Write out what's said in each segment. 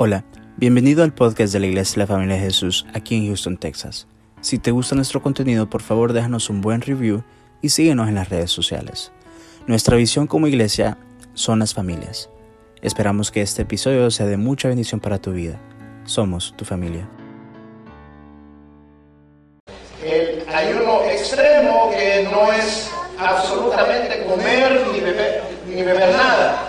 Hola, bienvenido al podcast de la Iglesia de la Familia de Jesús aquí en Houston, Texas. Si te gusta nuestro contenido, por favor déjanos un buen review y síguenos en las redes sociales. Nuestra visión como iglesia son las familias. Esperamos que este episodio sea de mucha bendición para tu vida. Somos tu familia. El ayuno extremo que no es absolutamente comer ni beber, ni beber nada.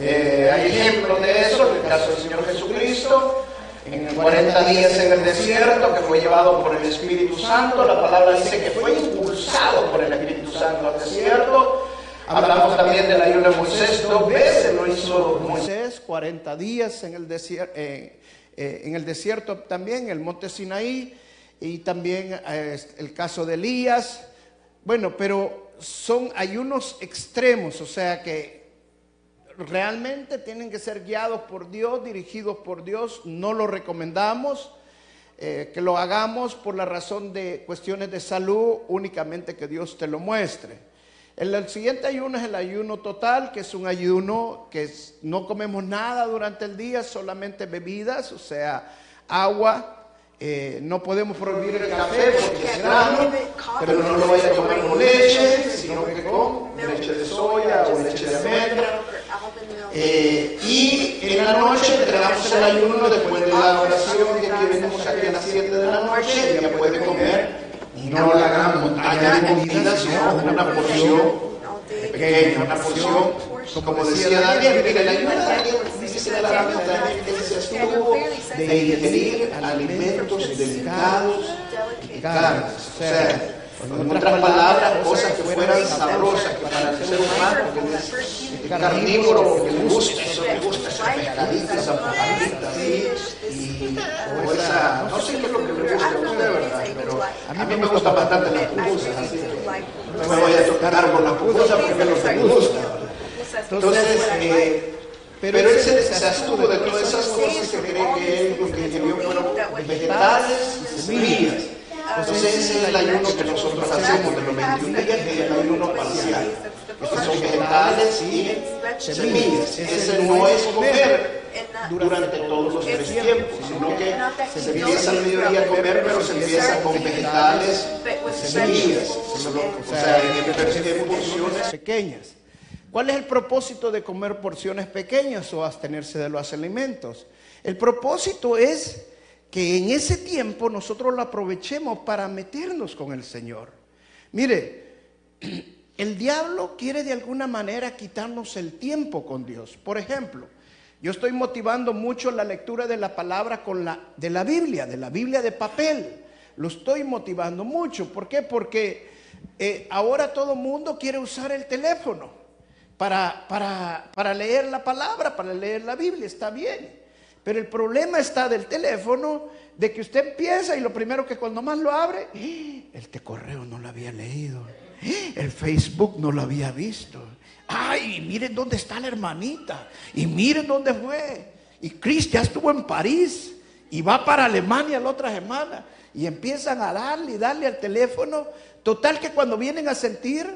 Eh, hay ejemplos de eso, en el caso del Señor Jesucristo, en 40 días en el desierto, que fue llevado por el Espíritu Santo. La palabra dice que fue impulsado por el Espíritu Santo al desierto. Hablamos también del ayuno de Moisés, dos veces lo hizo Moisés, 40 días en el, desierto, eh, eh, en el desierto también, el monte Sinaí, y también eh, el caso de Elías. Bueno, pero son ayunos extremos, o sea que realmente tienen que ser guiados por Dios, dirigidos por Dios, no lo recomendamos. Eh, que lo hagamos por la razón de cuestiones de salud, únicamente que Dios te lo muestre. El, el siguiente ayuno es el ayuno total, que es un ayuno que es- no comemos nada durante el día, solamente bebidas, o sea, agua. Eh, no podemos prohibir el café porque es grano, pero no lo vaya a tomar con leche, sino que con leche de soya o leche de almendra. Eh, y en la noche entregamos el ayuno después de la oración de que venimos aquí a las 7 de la noche, ya puede comer no la gran montaña de comida, sino una porción pequeña, una porción, como decía Daniel, mire, la ayuno de Daniel dice claramente también que él se estuvo de ingerir alimentos delicados y carnes. O sea, en otras palabras, cosas que fueran sabrosas, que para el ser humano, que es carnívoro, que le gusta, eso le gusta, esa pescadita, esa pajadita, así, y, o esa, no sé qué es lo que le gusta a usted, ¿verdad? Pero a mí me gustan bastante las pupusas, así que no me voy a tocar con las pupusas porque que me gusta. Entonces, eh, pero él se, se abstuvo de todas esas cosas que cree que él lo que ingirió fueron vegetales y semillas. Entonces ese es el ayuno que nosotros hacemos de los 21 días, es el ayuno parcial. Estos son vegetales y semillas. Ese no es comer durante todos los tres tiempos, sino que se empieza al mediodía a comer, pero se empieza con vegetales semillas. O sea, en porciones pequeñas. ¿Cuál es el propósito de comer porciones pequeñas o abstenerse de los alimentos? El propósito es que en ese tiempo nosotros lo aprovechemos para meternos con el Señor. Mire, el diablo quiere de alguna manera quitarnos el tiempo con Dios. Por ejemplo, yo estoy motivando mucho la lectura de la palabra con la de la Biblia, de la Biblia de papel. Lo estoy motivando mucho. ¿Por qué? Porque eh, ahora todo mundo quiere usar el teléfono para, para, para leer la palabra, para leer la Biblia. Está bien. Pero el problema está del teléfono, de que usted empieza y lo primero que cuando más lo abre, ¡eh! el te correo no lo había leído, ¡eh! el Facebook no lo había visto. Ay, miren dónde está la hermanita y miren dónde fue. Y Chris ya estuvo en París y va para Alemania la otra semana y empiezan a darle y darle al teléfono. Total que cuando vienen a sentir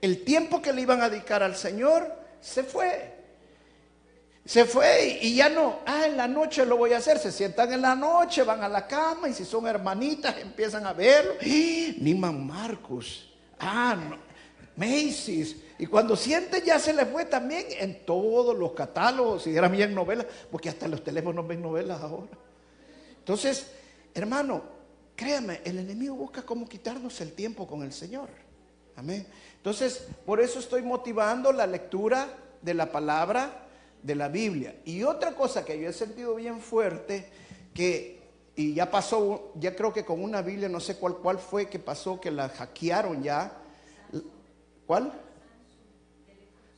el tiempo que le iban a dedicar al Señor, se fue. Se fue y ya no, ah, en la noche lo voy a hacer. Se sientan en la noche, van a la cama y si son hermanitas empiezan a verlo. ¡Ah! Niman Marcus, ah, no, Macy's. Y cuando sienten ya se les fue también en todos los catálogos, si eran bien novelas, porque hasta los teléfonos ven novelas ahora. Entonces, hermano, créame, el enemigo busca cómo quitarnos el tiempo con el Señor. Amén. Entonces, por eso estoy motivando la lectura de la palabra de la Biblia. Y otra cosa que yo he sentido bien fuerte, que, y ya pasó, ya creo que con una Biblia, no sé cuál, cuál fue que pasó, que la hackearon ya. ¿Cuál?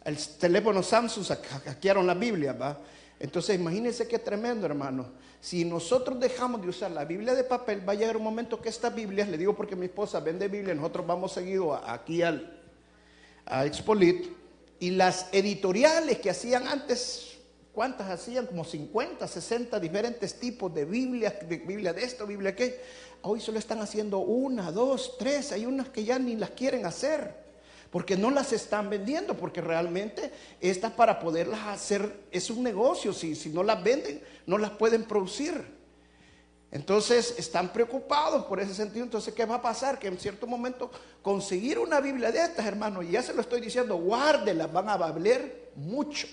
El teléfono Samsung hackearon la Biblia, ¿va? Entonces imagínense qué tremendo, hermano. Si nosotros dejamos de usar la Biblia de papel, va a llegar un momento que estas Biblias, le digo porque mi esposa vende Biblia, nosotros vamos seguido aquí al, a Expolit, y las editoriales que hacían antes, ¿cuántas hacían? Como 50, 60 diferentes tipos de Biblias, de Biblia de esto, Biblia que Hoy solo están haciendo una, dos, tres, hay unas que ya ni las quieren hacer. porque no las están vendiendo, porque realmente estas para poderlas hacer es un negocio, si, si no las venden, no las pueden producir. Entonces están preocupados por ese sentido. Entonces, ¿qué va a pasar? Que en cierto momento conseguir una Biblia de estas, hermanos, y ya se lo estoy diciendo, guárdelas, van a valer mucho.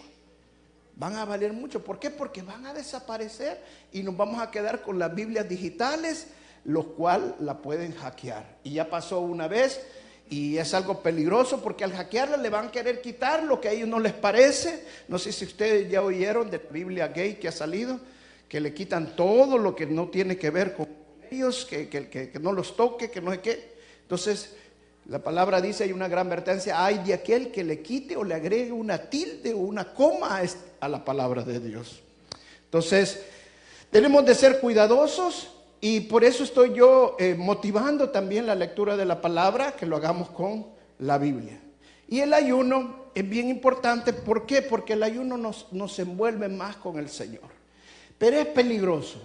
Van a valer mucho. ¿Por qué? Porque van a desaparecer y nos vamos a quedar con las Biblias digitales, los cuales la pueden hackear. Y ya pasó una vez y es algo peligroso porque al hackearla le van a querer quitar lo que a ellos no les parece. No sé si ustedes ya oyeron de la Biblia gay que ha salido, que le quitan todo lo que no tiene que ver con ellos, que, que, no los toque, que no sé qué. Entonces, la palabra dice, hay una gran advertencia, hay de aquel que le quite o le agregue una tilde o una coma a la palabra de Dios. Entonces, tenemos de ser cuidadosos y por eso estoy yo eh, motivando también la lectura de la palabra, que lo hagamos con la Biblia. Y el ayuno es bien importante, ¿por qué? Porque el ayuno nos, nos envuelve más con el Señor. Pero es peligroso,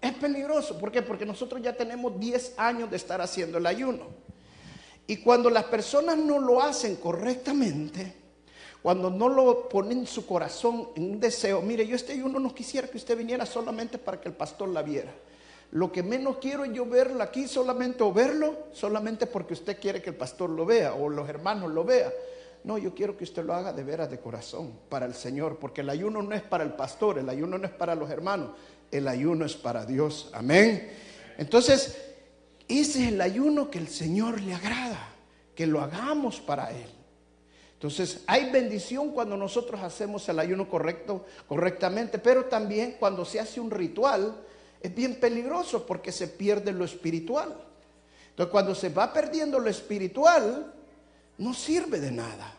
es peligroso, ¿por qué? Porque nosotros ya tenemos 10 años de estar haciendo el ayuno. Y cuando las personas no lo hacen correctamente, cuando no lo ponen en su corazón en un deseo, mire, yo este ayuno no quisiera que usted viniera solamente para que el pastor la viera. Lo que menos quiero es yo verla aquí solamente o verlo solamente porque usted quiere que el pastor lo vea o los hermanos lo vean. No, yo quiero que usted lo haga de veras de corazón para el Señor, porque el ayuno no es para el pastor, el ayuno no es para los hermanos, el ayuno es para Dios. Amén. Entonces, ese es el ayuno que el Señor le agrada, que lo hagamos para Él. Entonces, hay bendición cuando nosotros hacemos el ayuno correcto, correctamente, pero también cuando se hace un ritual es bien peligroso porque se pierde lo espiritual. Entonces cuando se va perdiendo lo espiritual, no sirve de nada.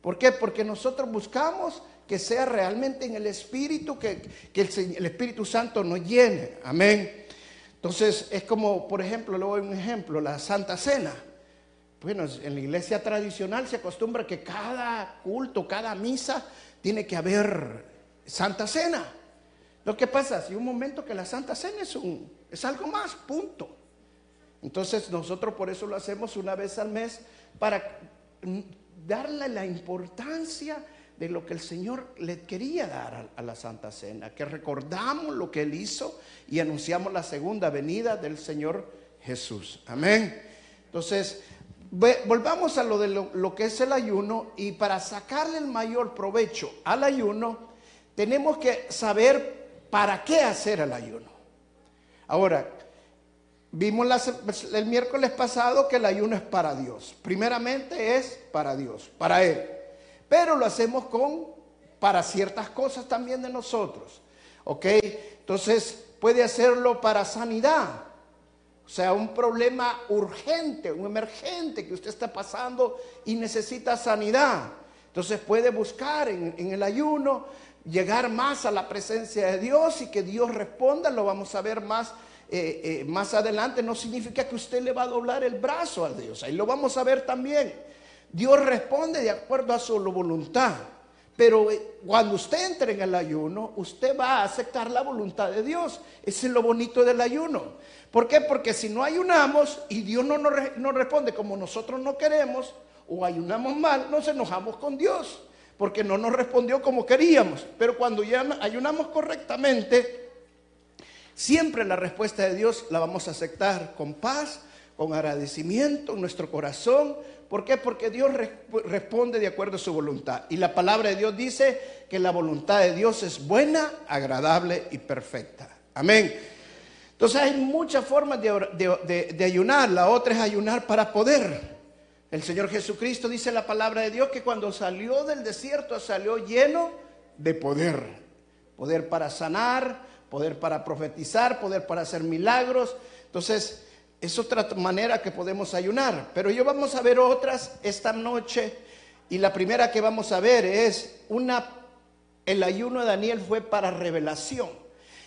¿Por qué? Porque nosotros buscamos que sea realmente en el Espíritu, que, el, Espíritu Santo nos llene. Amén. Entonces es como, por ejemplo, le doy un ejemplo, la Santa Cena. Bueno, en la iglesia tradicional se acostumbra que cada culto, cada misa, tiene que haber Santa Cena. Lo que pasa, si un momento que la Santa Cena es, un, es algo más, punto. Entonces nosotros por eso lo hacemos una vez al mes para darle la importancia de lo que el Señor le quería dar a, la Santa Cena, que recordamos lo que Él hizo y anunciamos la segunda venida del Señor Jesús. Amén. Entonces, volvamos a lo de lo que es el ayuno y para sacarle el mayor provecho al ayuno, tenemos que saber ¿Para qué hacer el ayuno? Ahora, vimos el miércoles pasado que el ayuno es para Dios. Primeramente es para Dios, para Él. Pero lo hacemos con para ciertas cosas también de nosotros. ¿Ok? Entonces puede hacerlo para sanidad. O sea, un problema urgente, un emergente que usted está pasando y necesita sanidad. Entonces puede buscar en, el ayuno llegar más a la presencia de Dios y que Dios responda, lo vamos a ver más, eh, eh, más adelante, no significa que usted le va a doblar el brazo a Dios, ahí lo vamos a ver también. Dios responde de acuerdo a su voluntad, pero eh, cuando usted entre en el ayuno, usted va a aceptar la voluntad de Dios. Ese es lo bonito del ayuno. ¿Por qué? Porque si no ayunamos y Dios no nos, no responde como nosotros no queremos, o ayunamos mal, nos enojamos con Dios porque no nos respondió como queríamos. Pero cuando ya ayunamos correctamente, siempre la respuesta de Dios la vamos a aceptar con paz, con agradecimiento en nuestro corazón. ¿Por qué? Porque Dios responde de acuerdo a su voluntad. Y la palabra de Dios dice que la voluntad de Dios es buena, agradable y perfecta. Amén. Entonces hay muchas formas de, de ayunar. La otra es ayunar para poder. El Señor Jesucristo dice la palabra de Dios que cuando salió del desierto salió lleno de poder. Poder para sanar, poder para profetizar, poder para hacer milagros. Entonces, es otra manera que podemos ayunar. Pero yo vamos a ver otras esta noche. Y la primera que vamos a ver es una, el ayuno de Daniel fue para revelación.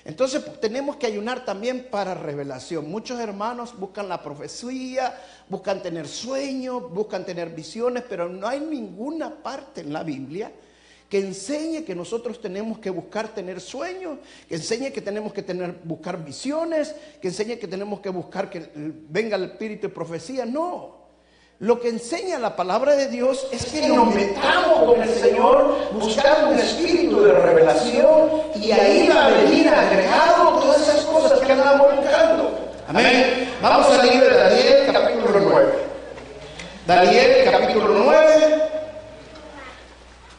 Entonces tenemos que ayunar también para revelación. Muchos hermanos buscan la profecía, buscan tener sueños, buscan tener visiones, pero no hay ninguna parte en la Biblia que enseñe que nosotros tenemos que buscar tener sueños, que enseñe que tenemos que tener, buscar visiones, que enseñe que tenemos que buscar que venga el espíritu de profecía. No. Lo que enseña la palabra de Dios es que nos metamos con el Señor buscando un espíritu de revelación y ahí va a venir agregado todas esas cosas que andamos buscando. Amén. Vamos al libro de Daniel, capítulo 9. Daniel, capítulo 9,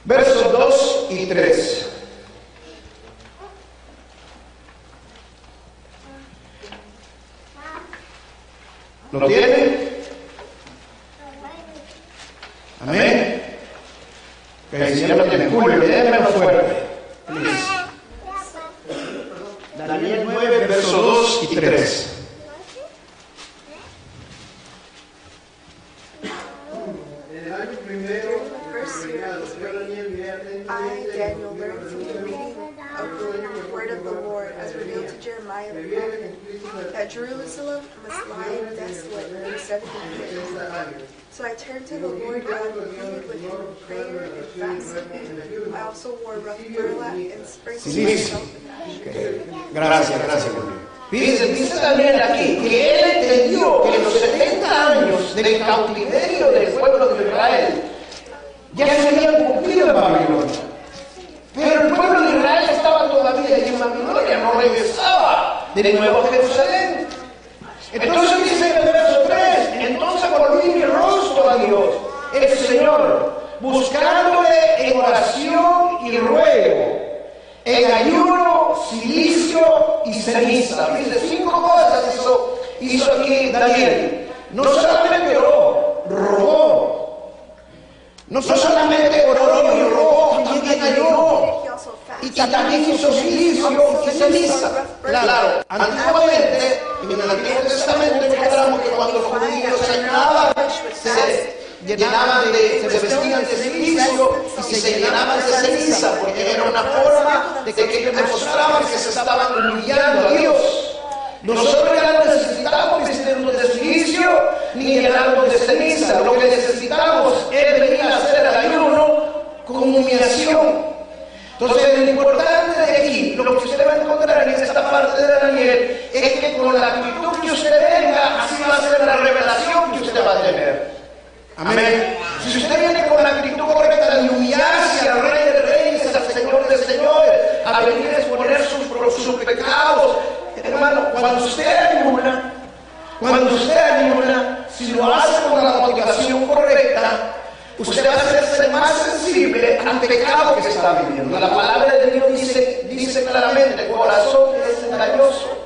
versos 2 y 3. ¿Lo tiene? Amén. Que el Señor lo tiene. Julio, más fuerte. Please. Daniel 9, versos 2 y 3. So I turned to the Lord God with prayer and fasting. I also wore rough burlap and sprinkled Sí, myself in. Gracias, gracias. Fíjense, dice Daniel aquí que él entendió que en los 70 años del cautiverio del pueblo de Israel ya se habían cumplido en Babilonia. Pero el pueblo de Israel estaba todavía allí en Babilonia, no regresaba de nuevo a Jerusalén. Entonces dice en el verso 3, entonces volví mi a Dios, el Señor, buscándole en oración y ruego, en ayuno, silicio y ceniza. Dice, cinco cosas hizo, hizo aquí Daniel. No solamente oró, rogó. No solamente oró y rogó, también ayunó. Y también hizo silicio y ceniza. Claro, antiguamente, en el Antiguo Testamento encontramos que cuando los judíos llenaban de, se vestían de silicio y se llenaban de ceniza, porque era una forma de que ellos demostraban que se estaban humillando a Dios. Nosotros ya no necesitamos vestirnos de silicio ni llenarnos de ceniza. Lo que necesitamos es venir a hacer el ayuno con humillación. Entonces, lo importante de aquí, lo que usted va a encontrar en esta parte de Daniel, es que con la actitud que usted venga, así va a ser la revelación que usted va a tener. Amén. Si usted viene con la actitud correcta de humillarse al Rey de Reyes, al Señor de Señores, a venir a exponer sus, sus pecados, hermano, cuando usted ayuna, cuando usted ayuna, si lo hace con la motivación correcta, usted va a hacerse más sensible al pecado que está viviendo. La palabra de Dios dice, dice claramente, el corazón es engañoso.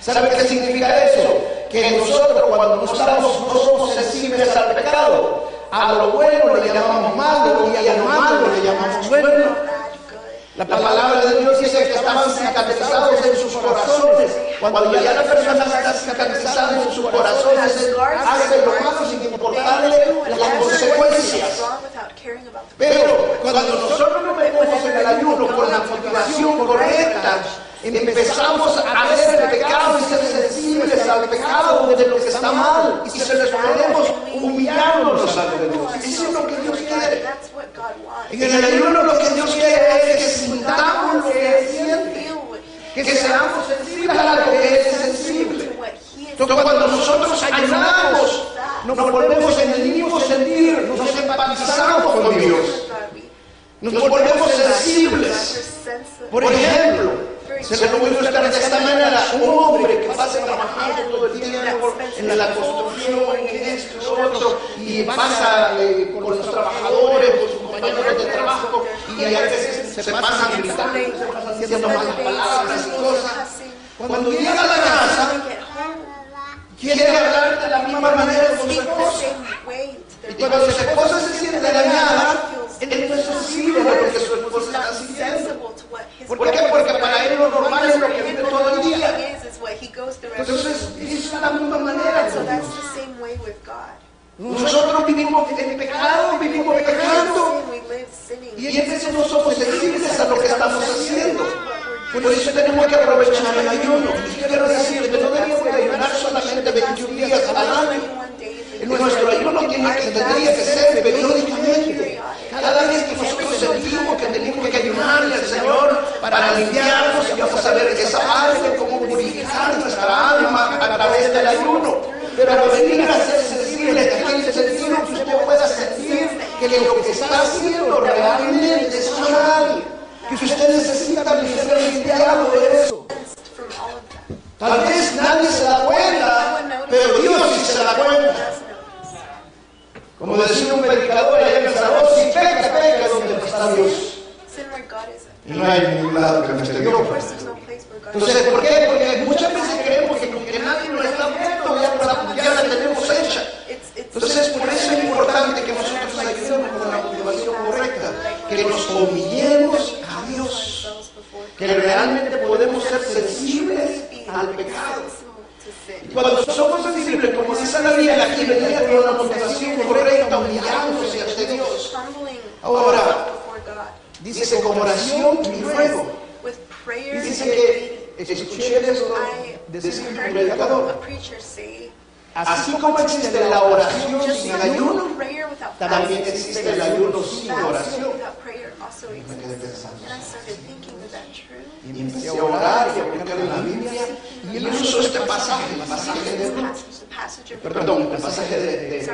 ¿Sabe qué significa eso? Que nosotros cuando no estamos, no somos sensibles al pecado, a lo bueno le llamamos malo y a lo malo le llamamos bueno. La palabra de Dios dice que estaban cicatrizados en sus corazones. Cuando ya la persona está cicatrizada en sus corazones, hace lo malo sin importarle las consecuencias. Pero cuando nosotros nos metemos en el ayuno con la motivación correcta, empezamos a ver el pecado y ser sensibles al pecado de lo que está mal y se les ponemos humillándonos ante Dios. Eso es lo que Dios quiere. En el ayuno lo que Dios quiere es que sintamos lo que Él siente, que seamos sensibles a lo que Él es sensible. Entonces cuando nosotros ayunamos, nos volvemos en el mismo sentir, nos empatizamos con Dios. Nos volvemos sensibles. Por ejemplo, se lo ilustrar de esta manera. Un hombre que pasa trabajando todo el tiempo en la construcción, en esto, en otro, y pasa eh, con los trabajadores, con sus compañeros de trabajo, y a veces se pasan gritando, se pasan diciendo malas palabras y cosas. Cuando llega a la casa, quiere hablar de la misma manera con su esposa. Y cuando su esposa se siente dañada, él no es lo que su esposa está sintiendo. ¿Por qué? Porque para él lo normal es lo que vive todo el día. Entonces, es la misma manera con Dios. Nosotros vivimos en pecado, vivimos pecando, y a veces no somos sensibles a lo que estamos haciendo. Por eso tenemos que aprovechar el ayuno. Y quiero decir que no debemos de ayunar solamente 21 días al año. Nuestro ayuno tiene que, tendría que ser periódicamente. Cada vez que nosotros sentimos que tenemos que ayunarle al Señor para limpiarnos y vamos a ver esa parte, cómo purificar nuestra alma a través del ayuno. Pero venir a ser sensible que sentido que usted pueda sentir que lo que está haciendo realmente es alguien. Que usted necesita ser limpiado de eso. Tal vez nadie se da cuenta, pero Dios sí se da cuenta. Como decía un predicador allá en El Salvador, si peca, peca donde está Dios. Y no hay ningún lado que no esté Dios. Entonces, ¿por qué? Porque muchas veces creemos que porque nadie nos está viendo, ya la, ya la tenemos hecha. Entonces, por eso es importante que nosotros ayudemos con la motivación correcta, que nos humillemos a Dios, que realmente podemos ser sensibles al pecado. Cuando somos sensibles, como dice la Biblia, aquí venía con la motivación correcta, humillándose ante Dios. Ahora. Dice con oración y ruego. Dice que escuché esto decir un predicador. Así como existe la oración sin ayuno, también existe el ayuno sin oración. Also Me quedé pensando. And I started thinking, is that true? Y empecé a orar y a buscar en la Biblia. Y él usó este pasaje, el pasaje de Perdón, el pasaje de, de, de-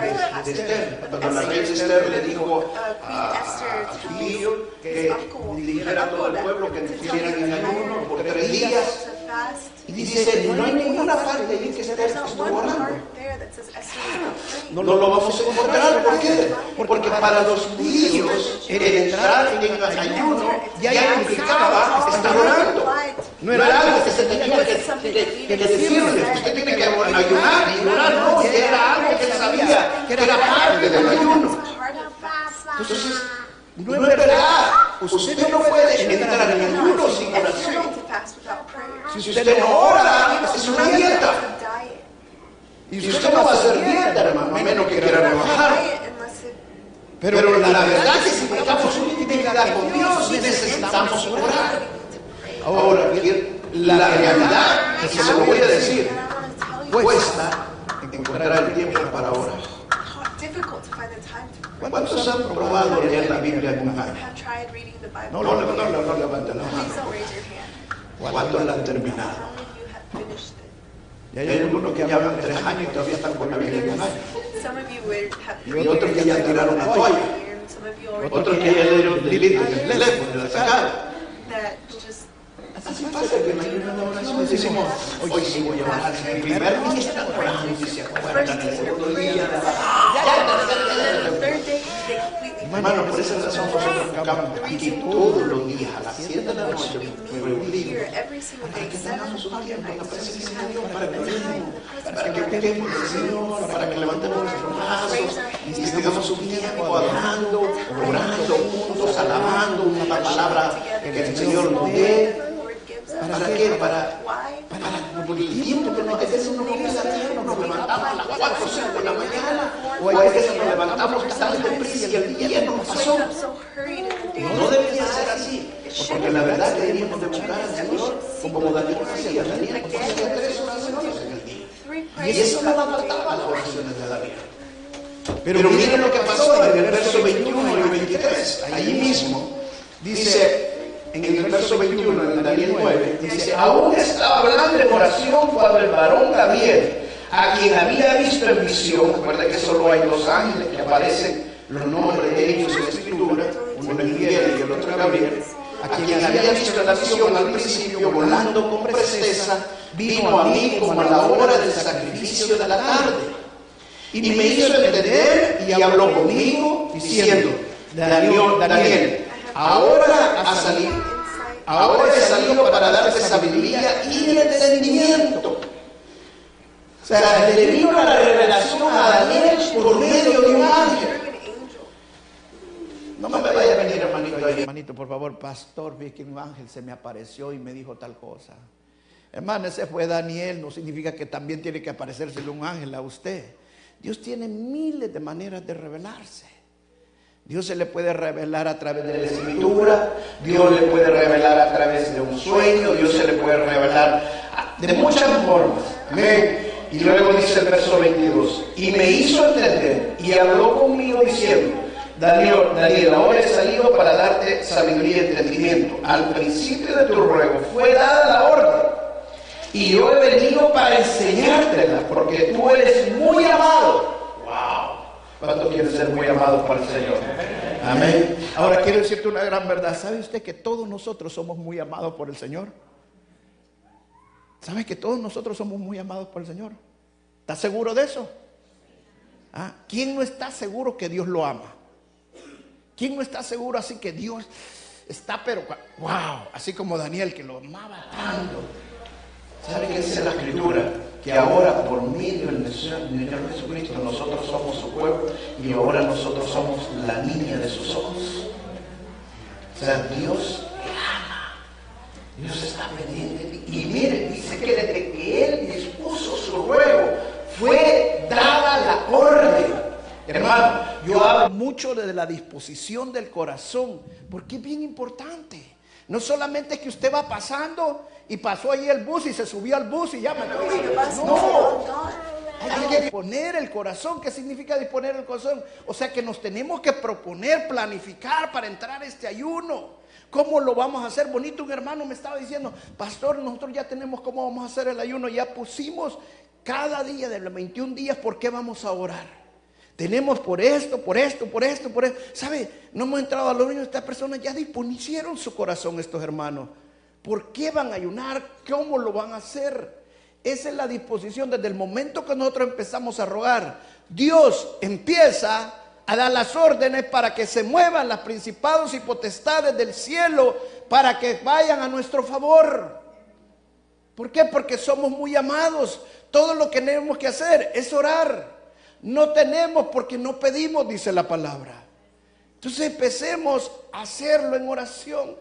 de Esther. Cuando la reina Esther le dijo a, a su tío que dijera a todo el pueblo que estuvieran en ayuno por tres días. Y dice, no hay ninguna parte ahí que not estuvo orando. No lo vamos a encontrar. ¿Por qué? Porque para los judíos el entrar en ayuno ya implicaba estar orando. No era algo que se tenía que, que, decirles. Usted tiene que ayunar y orar. No, era algo que él sabía que era parte del ayuno. Entonces, no es verdad. Usted no puede entrar en ayuno sin oración. Si usted no ora, es una dieta. Y si usted no va a hacer dieta, hermano, a menos que quiera rebajar. Pero la verdad es que si estamos una intimidad con Dios, necesitamos orar. Ahora, la realidad, que se lo voy a decir, cuesta encontrar el tiempo para orar. ¿Cuántos han probado leer la Biblia un año? No, no, no, no, no, no levanten la mano. ¿Cuántos la han terminado? Y hay algunos que llevan tres años y todavía están con la Biblia en un año. Y otros que ya tiraron la toalla. Otros que ya dieron delete en el teléfono, la sacaron. Así pasa que ayuno de oración decimos, hoy sí voy a orar. En el primer día orando y se acuerdan, el segundo día, Hermano, por esa razón nosotros buscamos aquí todos los días a las 7 de la noche me reunimos para que tengamos un tiempo en la presencia de Dios, para que oremos, para que busquemos al Señor, para que levantemos nuestros brazos y tengamos un tiempo adorando, orando juntos, alabando una palabra que el Señor nos dé. ¿Para qué? Para, para por el tiempo que nos a veces uno comienza a hacer, nos levantamos a las 4 o 5 de la mañana, o a veces nos levantamos tan deprisa y el día no pasó. No debería ser así, porque la verdad que deberíamos de buscar al Señor como Daniel hacía. Daniel hacía tres oraciones en el día. Y eso no faltaba a las oraciones de Daniel. Pero miren lo que pasó en el verso 21 y 23. Allí mismo dice, en el verso 21 de Daniel 9, dice, aún estaba hablando en oración cuando el varón Gabriel, a quien había visto en visión, recuerda que solo hay dos ángeles que aparecen los nombres de ellos en la escritura, uno es Miguel y el otro es Gabriel, a quien había visto la visión al principio volando con presteza, vino a mí como a la hora del sacrificio de la tarde. Y me hizo entender y habló conmigo diciendo, Daniel, Daniel ahora ha salido, ahora he salido para darte sabiduría y entendimiento. O sea, le vino la revelación a Daniel por medio de un ángel. No me vaya a venir, hermanito. Hermanito, por favor, pastor, vi que un ángel se me apareció y me dijo tal cosa. Hermano, ese fue Daniel, no significa que también tiene que aparecérsele un ángel a usted. Dios tiene miles de maneras de revelarse. Dios se le puede revelar a través de la escritura, Dios le puede revelar a través de un sueño, Dios se le puede revelar de muchas formas. Amén. Y luego dice el verso 22, y me hizo entender y habló conmigo diciendo, Daniel, Daniel, ahora he salido para darte sabiduría y entendimiento. Al principio de tu ruego fue dada la orden. Y yo he venido para enseñártela, porque tú eres muy amado. ¿Cuántos quieren ser muy amados por el Señor? Amén. Ahora quiero decirte una gran verdad. ¿Sabe usted que todos nosotros somos muy amados por el Señor? ¿Sabe que todos nosotros somos muy amados por el Señor? ¿Está seguro de eso? ¿Ah? ¿Quién no está seguro que Dios lo ama? ¿Quién no está seguro así que Dios está, pero, wow, así como Daniel que lo amaba tanto? ¿Sabe qué dice la Escritura? Que ahora por medio del Señor Jesucristo nosotros somos su pueblo y ahora nosotros somos la niña de sus ojos. O sea, Dios te ama. Dios está pendiente. Y mire, dice que desde que Él dispuso su ruego, fue dada la orden. Hermano, yo hablo mucho de la disposición del corazón, porque es bien importante. No solamente que usted va pasando y pasó ahí el bus y se subió al bus y ya me No, hay que disponer el corazón. ¿Qué significa disponer el corazón? O sea que nos tenemos que proponer, planificar para entrar a este ayuno. ¿Cómo lo vamos a hacer? Bonito, un hermano me estaba diciendo, pastor, nosotros ya tenemos cómo vamos a hacer el ayuno. Ya pusimos cada día de los 21 días por qué vamos a orar. Tenemos por esto, por esto, por esto, por esto. ¿Sabe? No hemos entrado a lo de Estas personas ya disponieron su corazón, estos hermanos. ¿Por qué van a ayunar? ¿Cómo lo van a hacer? Esa es la disposición desde el momento que nosotros empezamos a rogar. Dios empieza a dar las órdenes para que se muevan las principados y potestades del cielo para que vayan a nuestro favor. ¿Por qué? Porque somos muy amados. Todo lo que tenemos que hacer es orar. No tenemos porque no pedimos, dice la palabra. Entonces empecemos a hacerlo en oración.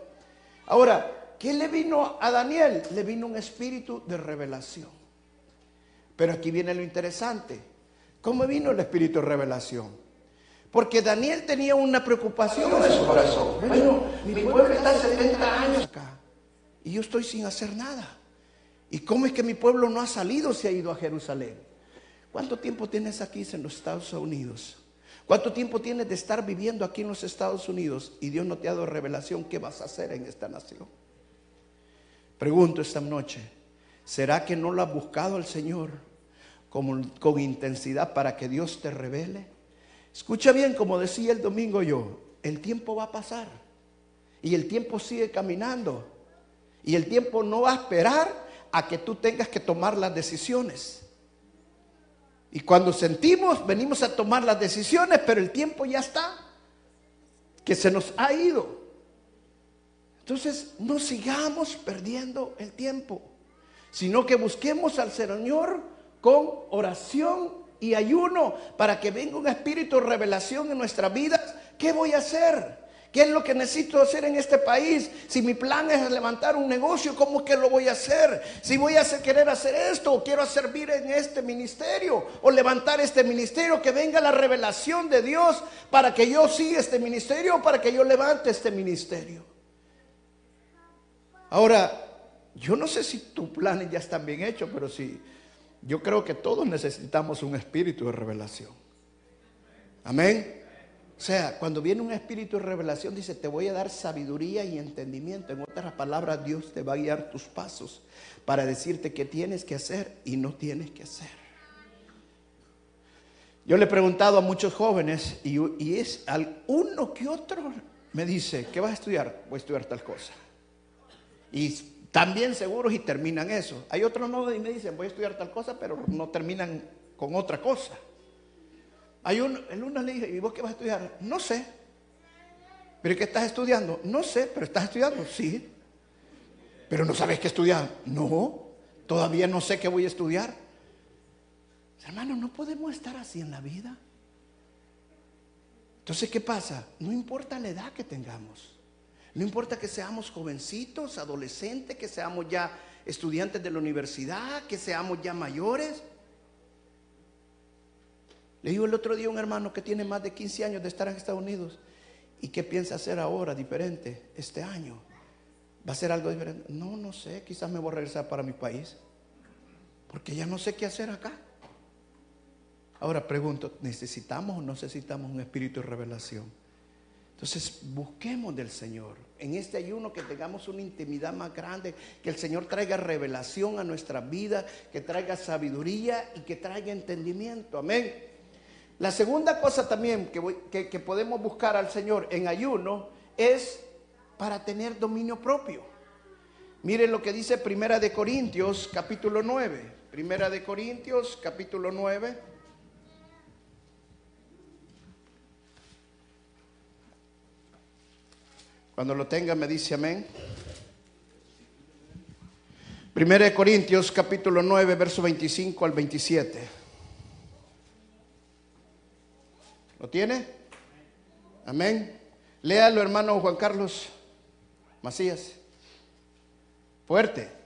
Ahora, ¿qué le vino a Daniel? Le vino un espíritu de revelación. Pero aquí viene lo interesante. ¿Cómo vino el espíritu de revelación? Porque Daniel tenía una preocupación en su corazón. Bueno, mi pueblo está 70 años acá y yo estoy sin hacer nada. ¿Y cómo es que mi pueblo no ha salido, se ha ido a Jerusalén? ¿Cuánto tiempo tienes aquí en los Estados Unidos? ¿Cuánto tiempo tienes de estar viviendo aquí en los Estados Unidos y Dios no te ha dado revelación qué vas a hacer en esta nación? Pregunto esta noche, ¿será que no lo has buscado al Señor con, con intensidad para que Dios te revele? Escucha bien, como decía el domingo yo, el tiempo va a pasar y el tiempo sigue caminando y el tiempo no va a esperar a que tú tengas que tomar las decisiones. Y cuando sentimos, venimos a tomar las decisiones, pero el tiempo ya está, que se nos ha ido. Entonces, no sigamos perdiendo el tiempo, sino que busquemos al Señor con oración y ayuno para que venga un espíritu de revelación en nuestras vidas. ¿Qué voy a hacer? ¿Qué es lo que necesito hacer en este país? Si mi plan es levantar un negocio, ¿cómo que lo voy a hacer? Si voy a querer hacer esto o quiero servir en este ministerio o levantar este ministerio, que venga la revelación de Dios para que yo siga este ministerio o para que yo levante este ministerio. Ahora, yo no sé si tus planes ya están bien hechos, pero sí, yo creo que todos necesitamos un espíritu de revelación. Amén. O sea, cuando viene un espíritu de revelación, dice, te voy a dar sabiduría y entendimiento. En otras palabras, Dios te va a guiar tus pasos para decirte qué tienes que hacer y no tienes que hacer. Yo le he preguntado a muchos jóvenes y, es al uno que otro me dice, ¿qué vas a estudiar? Voy a estudiar tal cosa. Y también seguros y terminan eso. Hay otros no y me dicen, voy a estudiar tal cosa, pero no terminan con otra cosa. Hay un, el uno le dije, ¿y vos qué vas a estudiar? No sé. ¿Pero qué estás estudiando? No sé, pero estás estudiando, sí. Pero no sabes qué estudiar. No, todavía no sé qué voy a estudiar. Hermano, no podemos estar así en la vida. Entonces, ¿qué pasa? No importa la edad que tengamos. No importa que seamos jovencitos, adolescentes, que seamos ya estudiantes de la universidad, que seamos ya mayores. Le digo el otro día a un hermano que tiene más de 15 años de estar en Estados Unidos y qué piensa hacer ahora diferente este año. ¿Va a ser algo diferente? No, no sé, quizás me voy a regresar para mi país, porque ya no sé qué hacer acá. Ahora pregunto, ¿necesitamos o necesitamos un espíritu de revelación? Entonces busquemos del Señor. En este ayuno que tengamos una intimidad más grande, que el Señor traiga revelación a nuestra vida, que traiga sabiduría y que traiga entendimiento. Amén. La segunda cosa también que, voy- que- podemos buscar al Señor en ayuno es para tener dominio propio. Miren lo que dice Primera de Corintios capítulo 9. Primera de Corintios capítulo 9. Cuando lo tenga me dice amén. Primera de Corintios capítulo 9 verso 25 al 27. ¿Lo tiene? Amén. Léalo, hermano Juan Carlos Macías. Fuerte.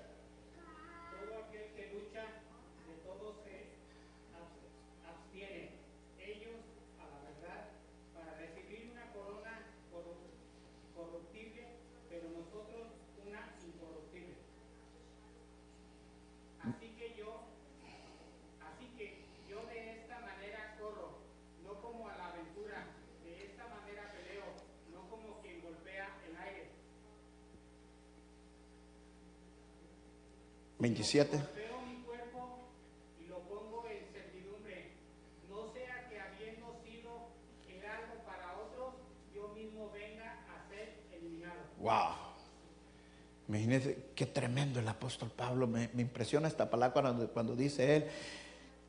Wow. Imagínense qué tremendo el apóstol Pablo. Me, me impresiona esta palabra cuando, cuando, dice él,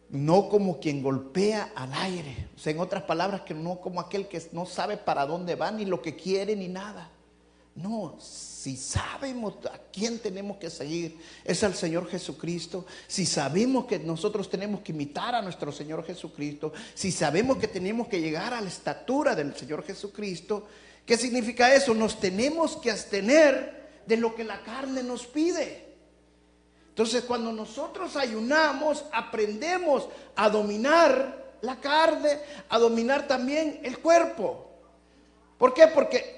no como quien golpea al aire. O sea, en otras palabras, que no como aquel que no sabe para dónde va, ni lo que quiere, ni nada. No, si sabemos a quién tenemos que seguir, es al Señor Jesucristo. Si sabemos que nosotros tenemos que imitar a nuestro Señor Jesucristo, si sabemos que tenemos que llegar a la estatura del Señor Jesucristo, ¿qué significa eso? Nos tenemos que abstener de lo que la carne nos pide. Entonces, cuando nosotros ayunamos, aprendemos a dominar la carne, a dominar también el cuerpo. ¿Por qué? Porque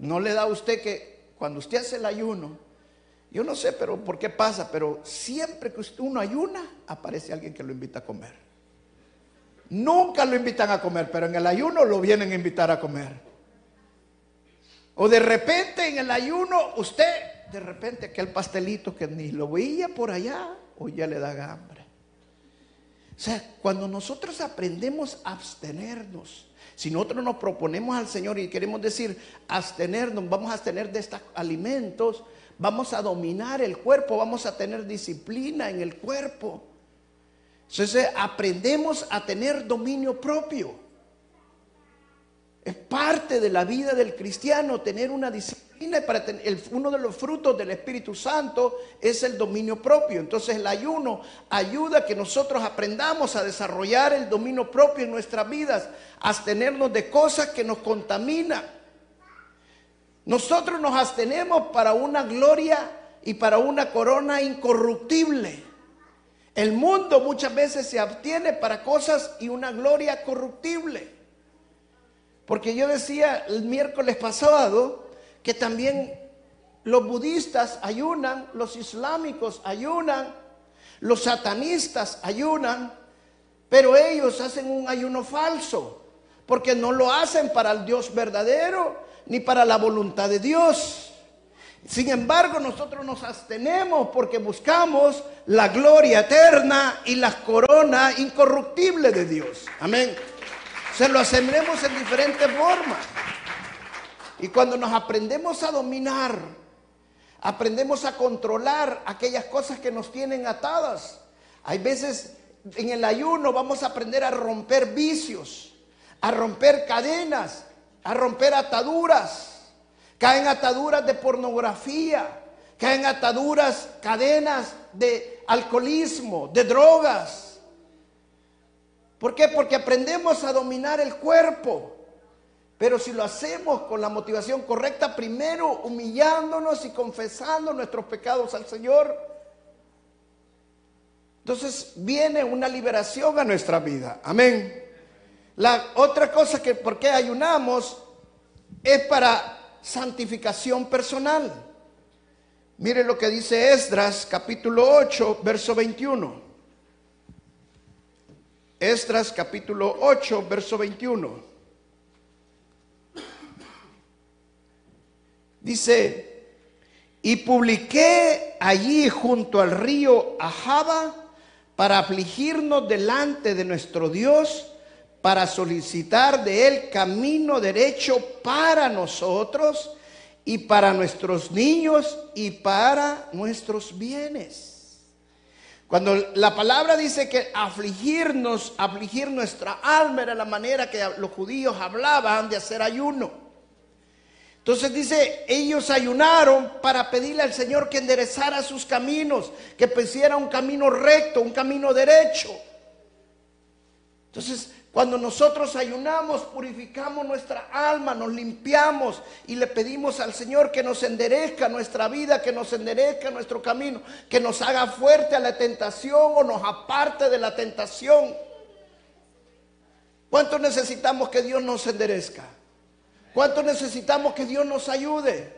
no le da a usted que cuando usted hace el ayuno, yo no sé, pero por qué pasa, pero siempre que usted uno ayuna, aparece alguien que lo invita a comer. Nunca lo invitan a comer, pero en el ayuno lo vienen a invitar a comer. O de repente en el ayuno, usted, de repente aquel pastelito que ni lo veía por allá, o ya le da hambre. O sea, cuando nosotros aprendemos a abstenernos, si nosotros nos proponemos al Señor y queremos decir abstenernos, vamos a abstener de estos alimentos, vamos a dominar el cuerpo, vamos a tener disciplina en el cuerpo. Entonces aprendemos a tener dominio propio. Es parte de la vida del cristiano tener una disciplina uno de los frutos del Espíritu Santo es el dominio propio. Entonces el ayuno ayuda a que nosotros aprendamos a desarrollar el dominio propio en nuestras vidas, abstenernos de cosas que nos contaminan. Nosotros nos abstenemos para una gloria y para una corona incorruptible. El mundo muchas veces se abstiene para cosas y una gloria corruptible. Porque yo decía el miércoles pasado que también los budistas ayunan, los islámicos ayunan, los satanistas ayunan, pero ellos hacen un ayuno falso, porque no lo hacen para el Dios verdadero ni para la voluntad de Dios. Sin embargo, nosotros nos abstenemos porque buscamos la gloria eterna y la corona incorruptible de Dios. Amén. Se lo hacemos en diferentes formas. Y cuando nos aprendemos a dominar, aprendemos a controlar aquellas cosas que nos tienen atadas. Hay veces en el ayuno vamos a aprender a romper vicios, a romper cadenas, a romper ataduras. Caen ataduras de pornografía, caen ataduras, cadenas de alcoholismo, de drogas. ¿Por qué? Porque aprendemos a dominar el cuerpo. Pero si lo hacemos con la motivación correcta, primero humillándonos y confesando nuestros pecados al Señor, entonces viene una liberación a nuestra vida. Amén. La otra cosa que por qué ayunamos es para santificación personal. Mire lo que dice Esdras capítulo 8, verso 21. Esdras capítulo 8, verso 21. Dice, y publiqué allí junto al río Ahaba para afligirnos delante de nuestro Dios, para solicitar de Él camino derecho para nosotros y para nuestros niños y para nuestros bienes. Cuando la palabra dice que afligirnos, afligir nuestra alma era la manera que los judíos hablaban de hacer ayuno. Entonces dice, ellos ayunaron para pedirle al Señor que enderezara sus caminos, que pusiera un camino recto, un camino derecho. Entonces, cuando nosotros ayunamos, purificamos nuestra alma, nos limpiamos y le pedimos al Señor que nos enderezca nuestra vida, que nos enderezca nuestro camino, que nos haga fuerte a la tentación o nos aparte de la tentación. ¿Cuánto necesitamos que Dios nos enderezca? ¿Cuánto necesitamos que Dios nos ayude?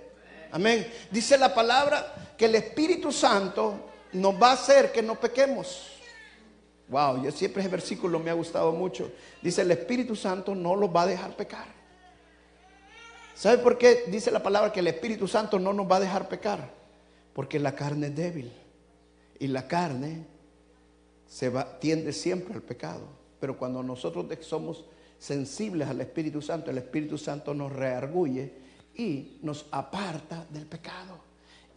Amén. Dice la palabra que el Espíritu Santo nos va a hacer que no pequemos. Wow, yo siempre ese versículo me ha gustado mucho. Dice, el Espíritu Santo no los va a dejar pecar. ¿Sabe por qué dice la palabra que el Espíritu Santo no nos va a dejar pecar? Porque la carne es débil. Y la carne se va, tiende siempre al pecado. Pero cuando nosotros somos sensibles al Espíritu Santo, el Espíritu Santo nos reargulle y nos aparta del pecado.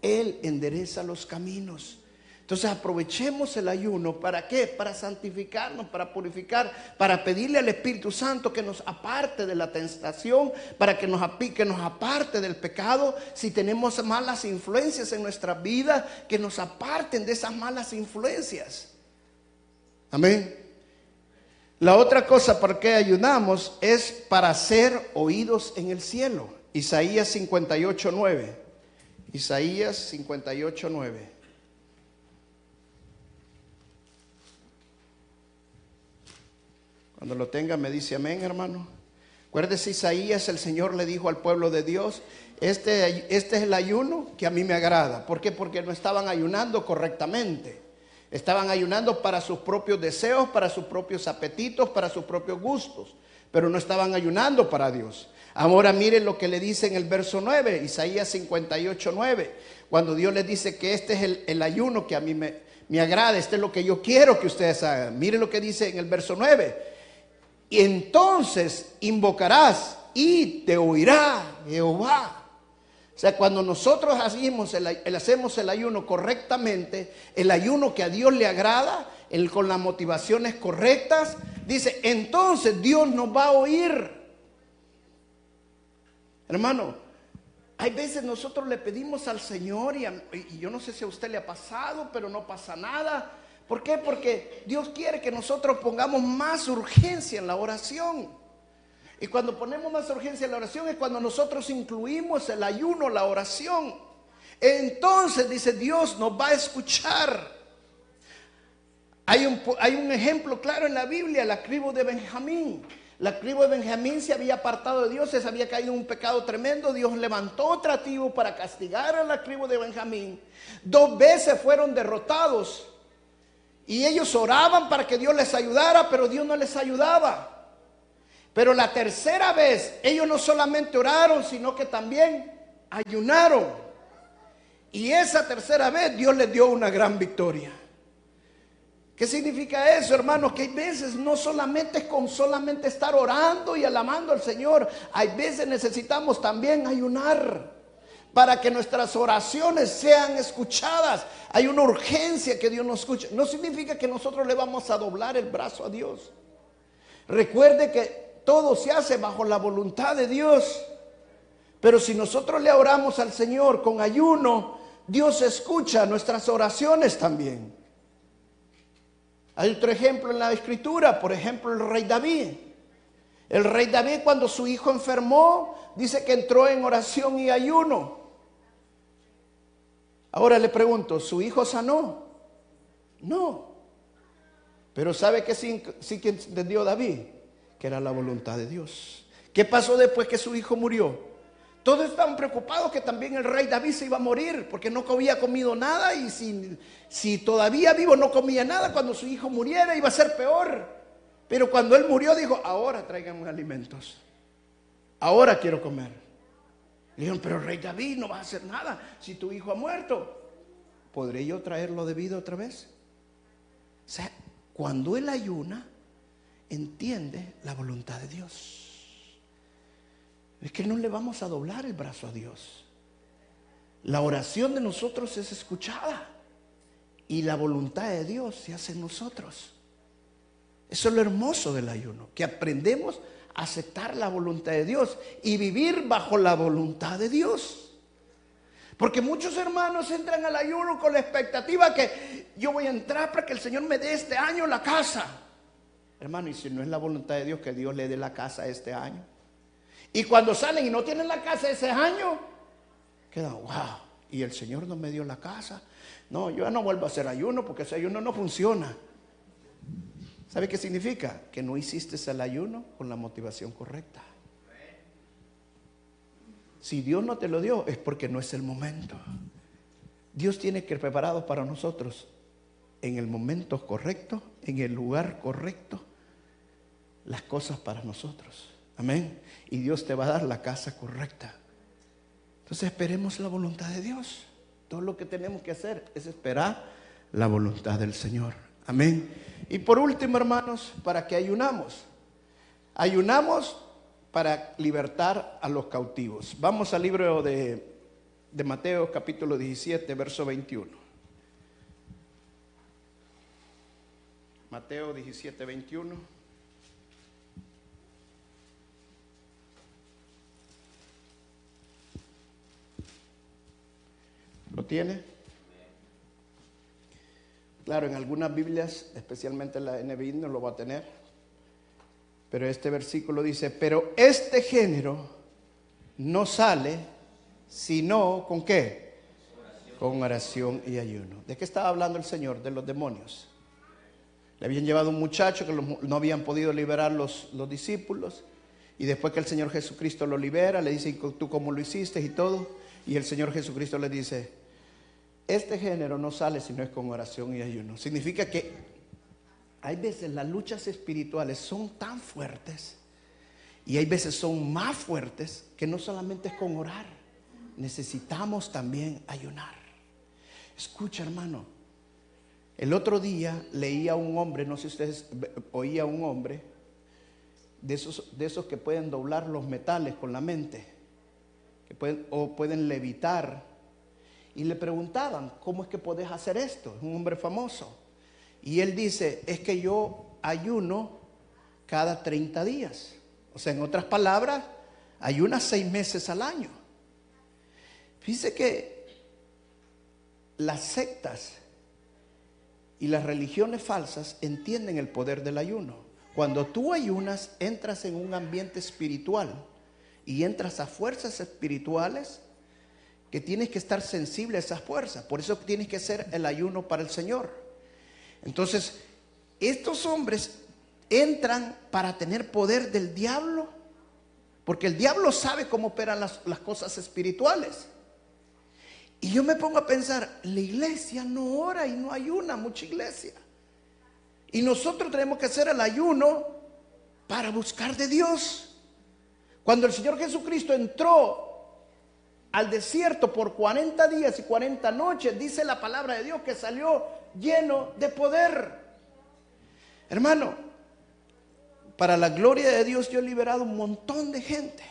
Él endereza los caminos. Entonces aprovechemos el ayuno. ¿Para qué? Para santificarnos, para purificar, para pedirle al Espíritu Santo que nos aparte de la tentación, para que nos, que nos aparte del pecado. Si tenemos malas influencias en nuestra vida, que nos aparten de esas malas influencias. Amén. La otra cosa por qué ayunamos es para ser oídos en el cielo. Isaías 58, 9. Isaías 58, 9. Cuando lo tenga me dice amén, hermano. Acuérdese Isaías, el Señor le dijo al pueblo de Dios, este, este es el ayuno que a mí me agrada. ¿Por qué? Porque no estaban ayunando correctamente. Estaban ayunando para sus propios deseos, para sus propios apetitos, para sus propios gustos. Pero no estaban ayunando para Dios. Ahora miren lo que le dice en el verso 9, Isaías 58, 9. Cuando Dios les dice que este es el, el ayuno que a mí me, me agrada, este es lo que yo quiero que ustedes hagan. Miren lo que dice en el verso 9 y entonces invocarás y te oirá Jehová. O sea, cuando nosotros hacemos el, hacemos el ayuno correctamente, el ayuno que a Dios le agrada, el, con las motivaciones correctas, dice, entonces Dios nos va a oír. Hermano, hay veces nosotros le pedimos al Señor y, y yo no sé si a usted le ha pasado, pero no pasa nada ¿Por qué? Porque Dios quiere que nosotros pongamos más urgencia en la oración. Y cuando ponemos más urgencia en la oración es cuando nosotros incluimos el ayuno, la oración. Entonces dice Dios nos va a escuchar. Hay un, hay un ejemplo claro en la Biblia, la tribu de Benjamín. La tribu de Benjamín se había apartado de Dios, se había caído en un pecado tremendo. Dios levantó otra tribu para castigar a la tribu de Benjamín. Dos veces fueron derrotados. Y ellos oraban para que Dios les ayudara, pero Dios no les ayudaba. Pero la tercera vez, ellos no solamente oraron, sino que también ayunaron. Y esa tercera vez Dios les dio una gran victoria. ¿Qué significa eso, hermanos? Que hay veces no solamente es con solamente estar orando y alabando al Señor, hay veces necesitamos también ayunar para que nuestras oraciones sean escuchadas. Hay una urgencia que Dios nos escuche. No significa que nosotros le vamos a doblar el brazo a Dios. Recuerde que todo se hace bajo la voluntad de Dios. Pero si nosotros le oramos al Señor con ayuno, Dios escucha nuestras oraciones también. Hay otro ejemplo en la escritura, por ejemplo, el rey David. El rey David cuando su hijo enfermó, dice que entró en oración y ayuno. Ahora le pregunto, ¿su hijo sanó? No. Pero ¿sabe qué sí, que entendió David? Era la voluntad de Dios. ¿Qué pasó después que su hijo murió? Todos estaban preocupados que también el rey David se iba a morir porque no había comido nada y si, si todavía vivo no comía nada, cuando su hijo muriera iba a ser peor. Pero cuando él murió dijo, ahora tráiganme alimentos. Ahora quiero comer. Le dijeron, pero rey David, no va a hacer nada si tu hijo ha muerto. ¿Podré yo traerlo de vida otra vez? O sea, cuando él ayuna, entiende la voluntad de Dios. Es que no le vamos a doblar el brazo a Dios. La oración de nosotros es escuchada y la voluntad de Dios se hace en nosotros. Eso es lo hermoso del ayuno, que aprendemos a aceptar la voluntad de Dios y vivir bajo la voluntad de Dios. Porque muchos hermanos entran al ayuno con la expectativa que yo voy a entrar para que el Señor me dé este año la casa. Hermano, y si no es la voluntad de Dios que Dios le dé la casa este año. Y cuando salen y no tienen la casa ese año, quedan, wow, y el Señor no me dio la casa. No, yo ya no vuelvo a hacer ayuno porque ese ayuno no funciona. ¿Sabe qué significa? Que no hiciste el ayuno con la motivación correcta. Si Dios no te lo dio es porque no es el momento. Dios tiene que preparado para nosotros en el momento correcto, en el lugar correcto, las cosas para nosotros. Amén. Y Dios te va a dar la casa correcta. Entonces esperemos la voluntad de Dios. Todo lo que tenemos que hacer es esperar la voluntad del Señor. Amén. Y por último, hermanos, para que ayunamos. Ayunamos para libertar a los cautivos. Vamos al libro de, de Mateo capítulo 17, verso 21. Mateo 17, 21. ¿Lo tiene? Claro, en algunas Biblias, especialmente la NBI, no lo va a tener. Pero este versículo dice, pero este género no sale sino con qué? Con oración y ayuno. ¿De qué estaba hablando el Señor? De los demonios. Le habían llevado un muchacho que no habían podido liberar los, los discípulos. Y después que el Señor Jesucristo lo libera, le dice, ¿tú cómo lo hiciste? Y todo. Y el Señor Jesucristo le dice, este género no sale si no es con oración y ayuno. Significa que hay veces las luchas espirituales son tan fuertes y hay veces son más fuertes que no solamente es con orar, necesitamos también ayunar. Escucha hermano, el otro día leía a un hombre, no sé si ustedes oía a un hombre, de esos, de esos que pueden doblar los metales con la mente, que pueden, o pueden levitar y le preguntaban, ¿cómo es que puedes hacer esto? Es un hombre famoso. Y él dice, es que yo ayuno cada 30 días. O sea, en otras palabras, ayuna seis meses al año. Fíjese que las sectas y las religiones falsas entienden el poder del ayuno. Cuando tú ayunas, entras en un ambiente espiritual y entras a fuerzas espirituales que tienes que estar sensible a esas fuerzas. Por eso tienes que hacer el ayuno para el Señor. Entonces, estos hombres entran para tener poder del diablo, porque el diablo sabe cómo operan las, las cosas espirituales. Y yo me pongo a pensar, la iglesia no ora y no ayuna, mucha iglesia. Y nosotros tenemos que hacer el ayuno para buscar de Dios. Cuando el Señor Jesucristo entró al desierto por 40 días y 40 noches, dice la palabra de Dios que salió lleno de poder. Hermano, para la gloria de Dios yo he liberado un montón de gente.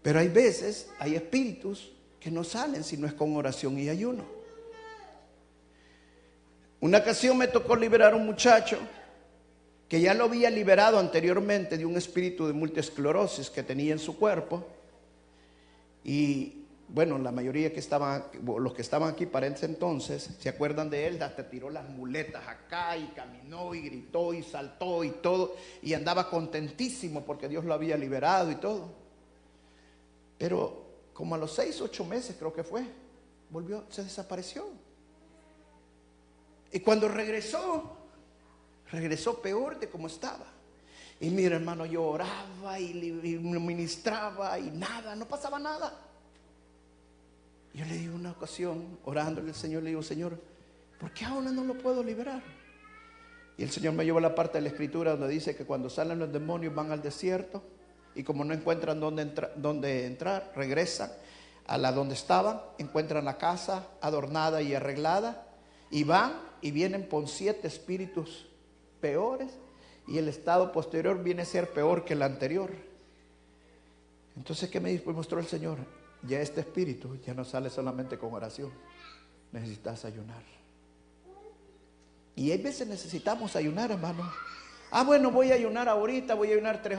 Pero hay veces, hay espíritus que no salen si no es con oración y ayuno. Una ocasión me tocó liberar a un muchacho que ya lo había liberado anteriormente de un espíritu de multiesclerosis que tenía en su cuerpo. Y bueno, la mayoría que estaban, los que estaban aquí para ese entonces, se acuerdan de él, hasta tiró las muletas acá y caminó y gritó y saltó y todo, y andaba contentísimo porque Dios lo había liberado y todo. Pero como a los seis, ocho meses creo que fue, volvió, se desapareció. Y cuando regresó, regresó peor de como estaba. Y mira, hermano, yo oraba y, ministraba y nada, no pasaba nada. Yo le digo una ocasión, orándole al Señor, le digo, Señor, ¿por qué ahora no lo puedo liberar? Y el Señor me llevó a la parte de la escritura donde dice que cuando salen los demonios van al desierto y como no encuentran dónde, dónde entrar, regresan a la donde estaban, encuentran la casa adornada y arreglada y van y vienen con siete espíritus peores y el estado posterior viene a ser peor que el anterior. Entonces, ¿qué me dijo- mostró el Señor? Ya este espíritu ya no sale solamente con oración, necesitas ayunar. Y hay veces necesitamos ayunar, hermano. Ah, bueno, voy a ayunar ahorita, voy a ayunar tres,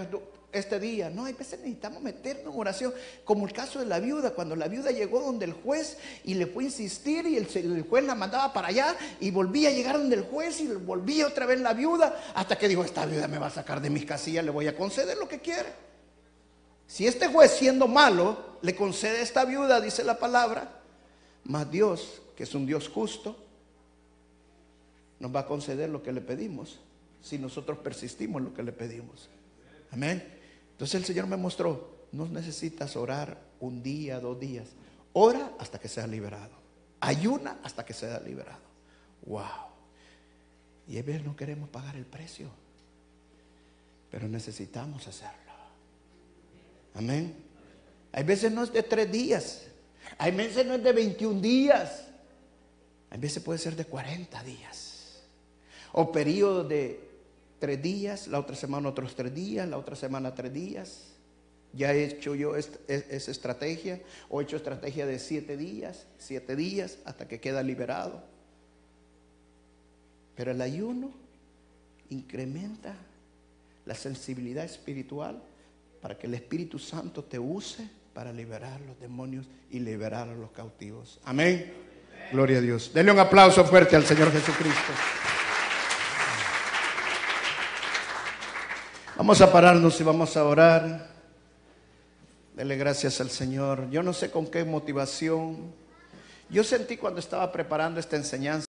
este día. No, hay veces necesitamos meternos en oración, como el caso de la viuda, cuando la viuda llegó donde el juez y le fue a insistir y el, el juez la mandaba para allá y volvía a llegar donde el juez y volvía otra vez la viuda, hasta que dijo, esta viuda me va a sacar de mis casillas, le voy a conceder lo que quiere. Si este juez siendo malo le concede a esta viuda, dice la palabra, más Dios, que es un Dios justo, nos va a conceder lo que le pedimos si nosotros persistimos en lo que le pedimos. Amén. Entonces el Señor me mostró, no necesitas orar un día, dos días. Ora hasta que sea liberado. Ayuna hasta que sea liberado. Wow. Y a veces no queremos pagar el precio, pero necesitamos hacerlo. Amén. Hay veces no es de tres días. Hay veces no es de 21 días. Hay veces puede ser de 40 días. O periodos de tres días, la otra semana otros tres días, la otra semana tres días. Ya he hecho yo esa estrategia, o he hecho estrategia de siete días, siete días hasta que queda liberado. Pero el ayuno incrementa la sensibilidad espiritual para que el Espíritu Santo te use para liberar los demonios y liberar a los cautivos. Amén. Gloria a Dios. Denle un aplauso fuerte al Señor Jesucristo. Vamos a pararnos y vamos a orar. Dele gracias al Señor. Yo no sé con qué motivación. Yo sentí cuando estaba preparando esta enseñanza.